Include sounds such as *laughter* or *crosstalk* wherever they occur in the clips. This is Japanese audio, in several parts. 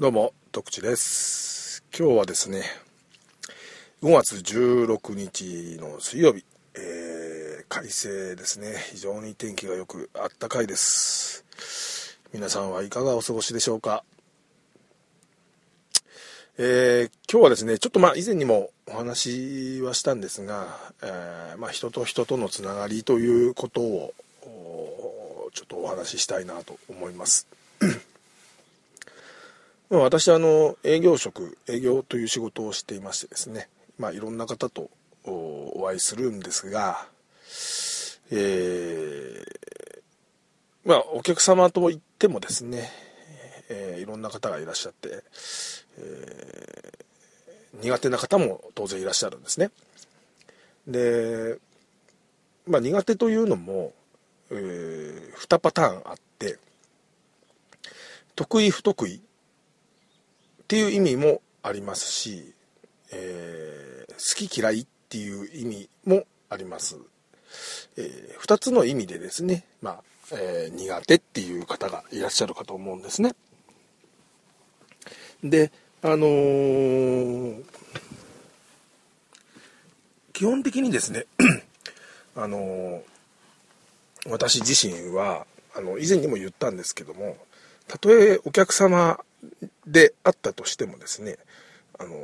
どうも、徳地です。今日はですね、5月16日の水曜日、えー、快晴ですね。非常に天気が良く、あったかいです。皆さんはいかがお過ごしでしょうかえー、今日はですね、ちょっとまあ以前にもお話はしたんですが、えーまあ人と人とのつながりということを、ちょっとお話ししたいなと思います。私あの営業職営業という仕事をしていましてですねまあいろんな方とお会いするんですがえーまあお客様といってもですね、えーいろんな方がいらっしゃって、えー苦手な方も当然いらっしゃるんですね。でまあ苦手というのも、え2パターンあって得意不得意っていう意味もありますし、えー好き嫌いっていう意味もあります、え2つの意味でですね、まあえー苦手っていう方がいらっしゃるかと思うんですね。であのー基本的にですねあのー私自身はあの以前にも言ったんですけどもたとえお客様であったとしてもですねあの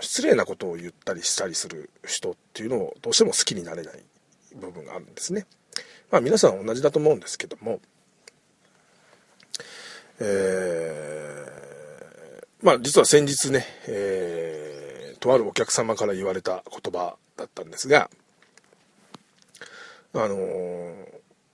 失礼なことを言ったりしたりする人っていうのをどうしても好きになれない部分があるんですね。まあ皆さん同じだと思うんですけども、えーまあ実は先日ね、えーとあるお客様から言われた言葉だったんですが、あの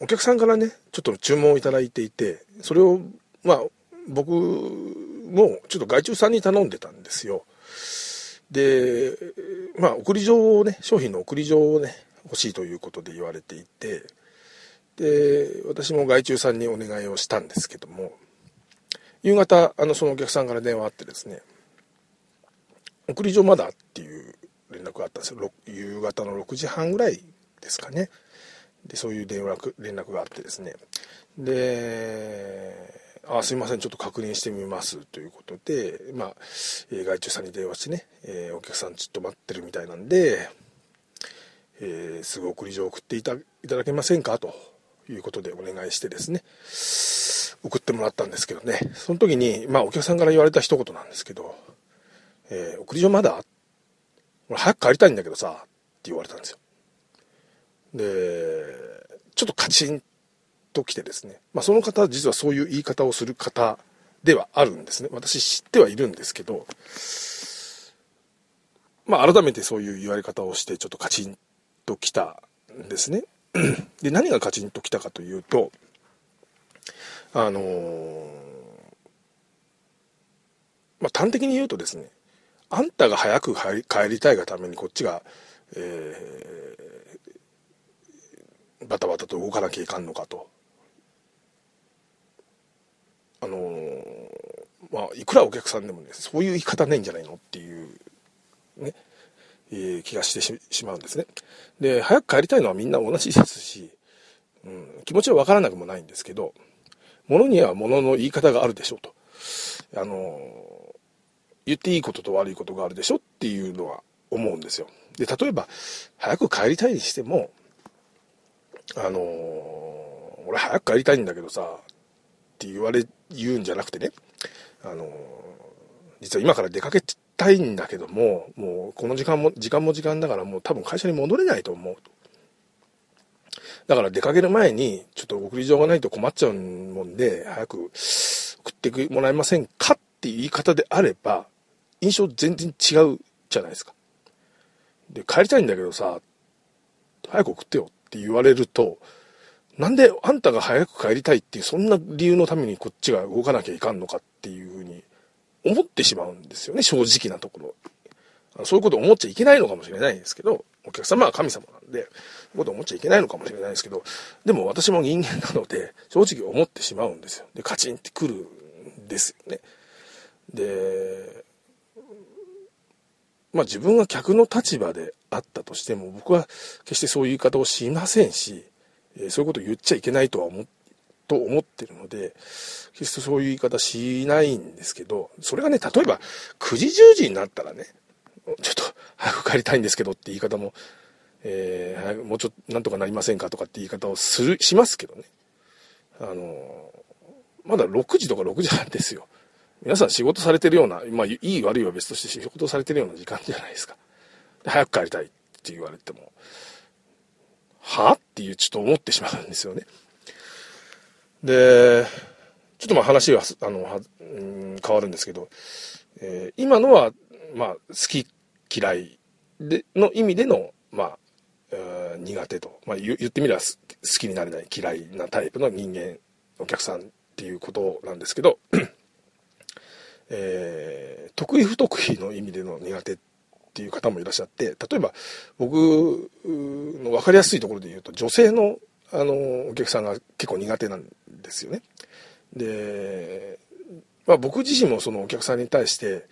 お客さんからねちょっと注文をいただいていてそれをまあ僕もうちょっと外注さんに頼んでたんですよ。でまあ送り状をね商品の送り状をね欲しいということで言われていて。で私も外注さんにお願いをしたんですけども。夕方あのそのお客さんから電話あってですね。送り状まだっていう連絡があったんですよ。夕方の6時半ぐらいですかね。でそういう電話連絡があってですね。で「あすいませんちょっと確認してみます」ということで、まあ外注さんに電話してね、えーお客さんちょっと待ってるみたいなんで、えーすぐ送り状送っていたいただけませんかということでお願いしてですね送ってもらったんですけどね。その時に、まあ、お客さんから言われた一言なんですけど「えー送り状まだ俺早く帰りたいんだけどさ」って言われたんですよ。でちょっとカチンときてですね、まあ、その方は実はそういう言い方をする方ではあるんですね私知ってはいるんですけどまあ改めてそういう言われ方をしてちょっとカチンときたんですね *clears throat* で何がカチンときたかというとあのーまあ端的に言うとですねあんたが早く帰りたいがためにこっちが、えーバタバタと動かなきゃいかんのかと。あのーまあいくらお客さんでもねそういう言い方ないんじゃないのっていうね、えー気がしてしまうんですね。で早く帰りたいのはみんな同じですし、うん、気持ちは分からなくもないんですけど物には物の言い方があるでしょうと。あのー言っていいことと悪いことがあるでしょっていうのは思うんですよ。で例えば早く帰りたいにしてもあのー俺早く帰りたいんだけどさって言われ言うんじゃなくてね。あの実は今から出かけたいんだけどももうこの時間も時間も時間だからもう多分会社に戻れないと思うと。だから出かける前にちょっと送り状がないと困っちゃうもんで早く送ってもらえませんかっていう言い方であれば印象全然違うじゃないですか。で帰りたいんだけどさ早く送ってよって言われるとなんであんたが早く帰りたいっていうそんな理由のためにこっちが動かなきゃいかんのかっていうふうに思ってしまうんですよね正直なところそういうこと思っちゃいけないのかもしれないですけどお客様は神様なんでそういうこと思っちゃいけないのかもしれないですけどでも私も人間なので正直思ってしまうんですよ。でカチンってくるんですよね。でまあ自分が客の立場であったとしても僕は決してそういう言い方をしませんし、えそういうことを言っちゃいけないとは思っと思ってるので、決してそういう言い方しないんですけど、それがね、例えば9時10時になったらね、ちょっと早く帰りたいんですけどって言い方も、えー、もうちょっとなんとかなりませんかとかって言い方をする、しますけどね。あの、まだ6時とか6時半ですよ。皆さん仕事されてるような、まあ、いい悪いは別として仕事されてるような時間じゃないですか。早く帰りたいって言われても、は？っていうちょっと思ってしまうんですよね。で、ちょっとまあ話は、あの、はうん変わるんですけど、えー、今のは、まあ、好き嫌いで、の意味での、まあ、えー、苦手と、まあ、言ってみれば好きになれない嫌いなタイプの人間、お客さんっていうことなんですけど、*clears throat* えー、得意不得意の意味での苦手っていう方もいらっしゃって、例えば僕の分かりやすいところで言うと、女性のあのお客さんが結構苦手なんですよね。で、まあ、僕自身もそのお客さんに対して、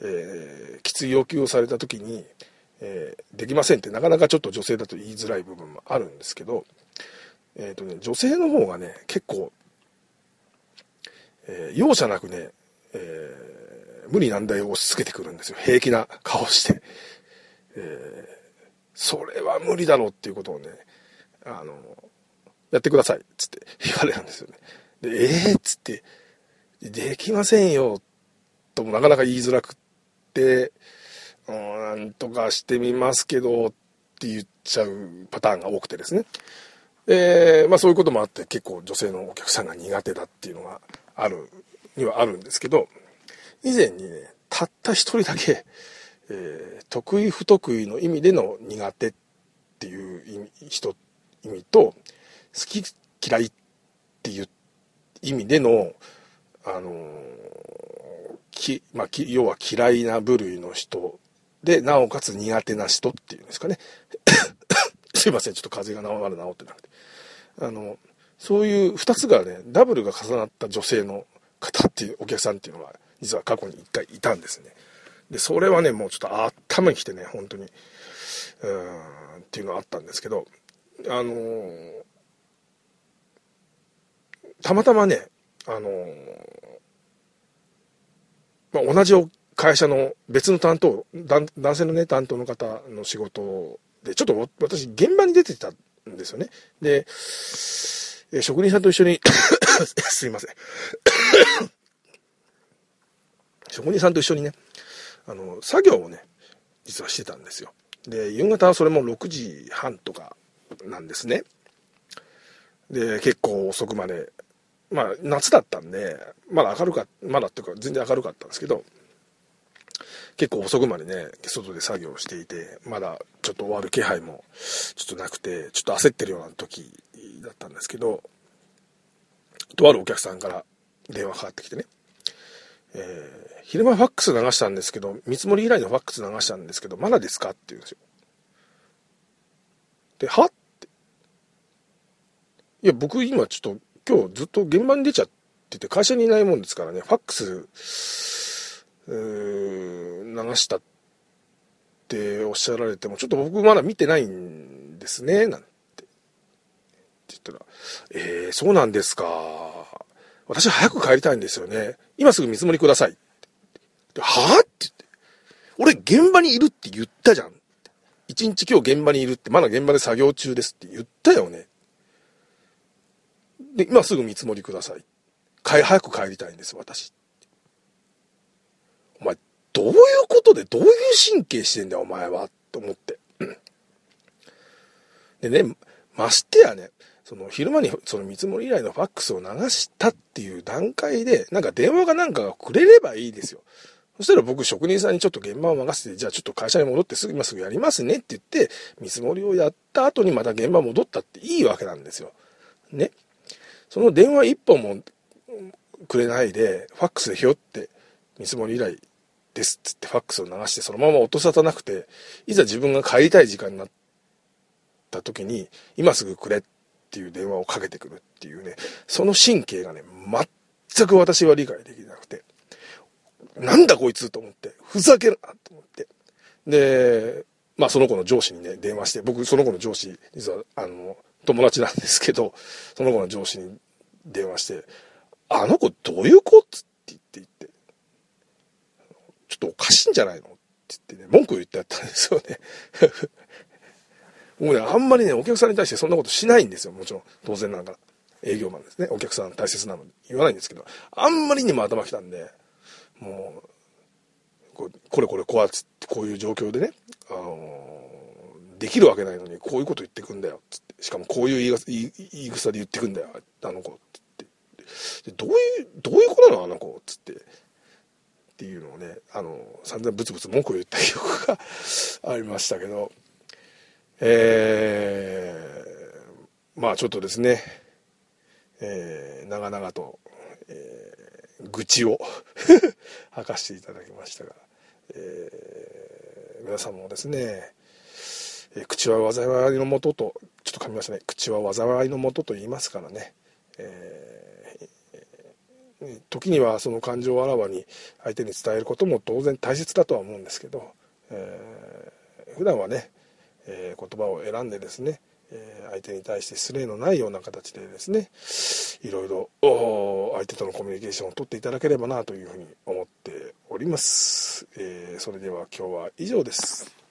えー、きつい要求をされた時に、えー、できませんってなかなかちょっと女性だと言いづらい部分もあるんですけど、えーとね、女性の方がね結構、えー、容赦なくね、えー、無理難題を押し付けてくるんですよ。平気な顔して、えー、それは無理だろうっていうことをねあのやってくださいつって言われるんですよね。でえー、っつってできませんよともなかなか言いづらくってなんとかしてみますけどって言っちゃうパターンが多くてですね。で、まあそういうこともあって結構女性のお客さんが苦手だっていうのがある、にはあるんですけど、以前にね、たった一人だけ、えー、得意不得意の意味での苦手っていう意味人意味と好き嫌いっていう意味でのあのー、きまあ、要は嫌いな部類の人で、なおかつ苦手な人っていうんですかね。*coughs* すいません、ちょっと風邪が治る治ってなくて。あの、そういう二つがね、ダブルが重なった女性の方っていう、お客さんっていうのが、実は過去に一回いたんですね。で、それはね、もうちょっと頭にきてね、本当に、うん、っていうのがあったんですけど、あのー、たまたまね、あのー、まあ、同じ会社の別の担当、男性のね、担当の方の仕事で、ちょっと私、現場に出てたんですよね。で、職人さんと一緒に *coughs* すいません職人さんと一緒にね、あの、作業をね、実はしてたんですよ。で、夕方はそれも6時半とかなんですね。で、結構遅くまで、まあ、夏だったんで、まだ明るか、まだっていうか全然明るかったんですけど、結構遅くまでね、外で作業していて、まだちょっと終わる気配もちょっとなくて、ちょっと焦ってるような時だったんですけど、とあるお客さんから電話かかってきてね、えー、昼間ファックス流したんですけど、見積もり以来のファックス流したんですけど、まだですかって言うんですよ。で、はって。いや、僕今ちょっと今日ずっと現場に出ちゃってて、会社にいないもんですからね、ファックス流したっておっしゃられても、ちょっと僕まだ見てないんですね、なんて。って言ったら、えー、そうなんですか。私早く帰りたいんですよね。今すぐ見積もりください。はぁって言って。俺現場にいるって言ったじゃん。一日今日現場にいるって、まだ現場で作業中ですって言ったよね。で、今すぐ見積もりください。早く帰りたいんです、私。お前、どういうことでどういう神経してんだよ、お前は。と思って。でね、ましてやね、その昼間にその見積もり依頼のファックスを流したっていう段階で、なんか電話がなんかがくれればいいですよ。そしたら僕職人さんにちょっと現場を任せて、じゃあちょっと会社に戻ってすぐ今すぐやりますねって言って、見積もりをやった後にまた現場戻ったっていいわけなんですよ。ね。その電話一本もくれないで、ファックスでひょって見積もり依頼ですっつってファックスを流してそのまま音沙汰なくて、いざ自分が帰りたい時間になった時に、今すぐくれってていう電話をかけてくるっていうね、その神経がね、全く私は理解できなくて、なんだこいつと思って、ふざけるなと思って。で、まあその子の上司にね、電話して、僕その子の上司、実はあの、友達なんですけど、その子の上司に電話して「あの子どういう子?」って言って言って「ちょっとおかしいんじゃないの?」って言ってね文句を言ってやったんですよねもうねあんまりねお客さんに対してそんなことしないんですよ。もちろん。当然ながら。営業マンですね。お客さん大切なので言わないんですけど。あんまりにも頭きたんでもうここれこれこうやってこういう状況でね、あのー、できるわけないのにこういうこと言ってくんだよ。つって。しかもこういう言い言い草で言ってくんだよ。あの子。って。でどういうどういうことなの？あの子。つって。っていうのをねあの散々ブツブツ文句を言った記憶が *laughs* ありましたけど。えー、まあちょっとですね、えー、長々と、えー、愚痴を *laughs* 吐かせていただきましたがえー、皆さんもですね、えー、口は災いのもととちょっと噛みましたね。口は災いのもとと言いますからね、えー、時にはその感情をあらわに相手に伝えることも当然大切だとは思うんですけど、えー、普段はね、えー、言葉を選んでですねえ相手に対して失礼のないような形でですねいろいろ相手とのコミュニケーションをとっていただければなというふうに思っております、えー、それでは今日は以上です。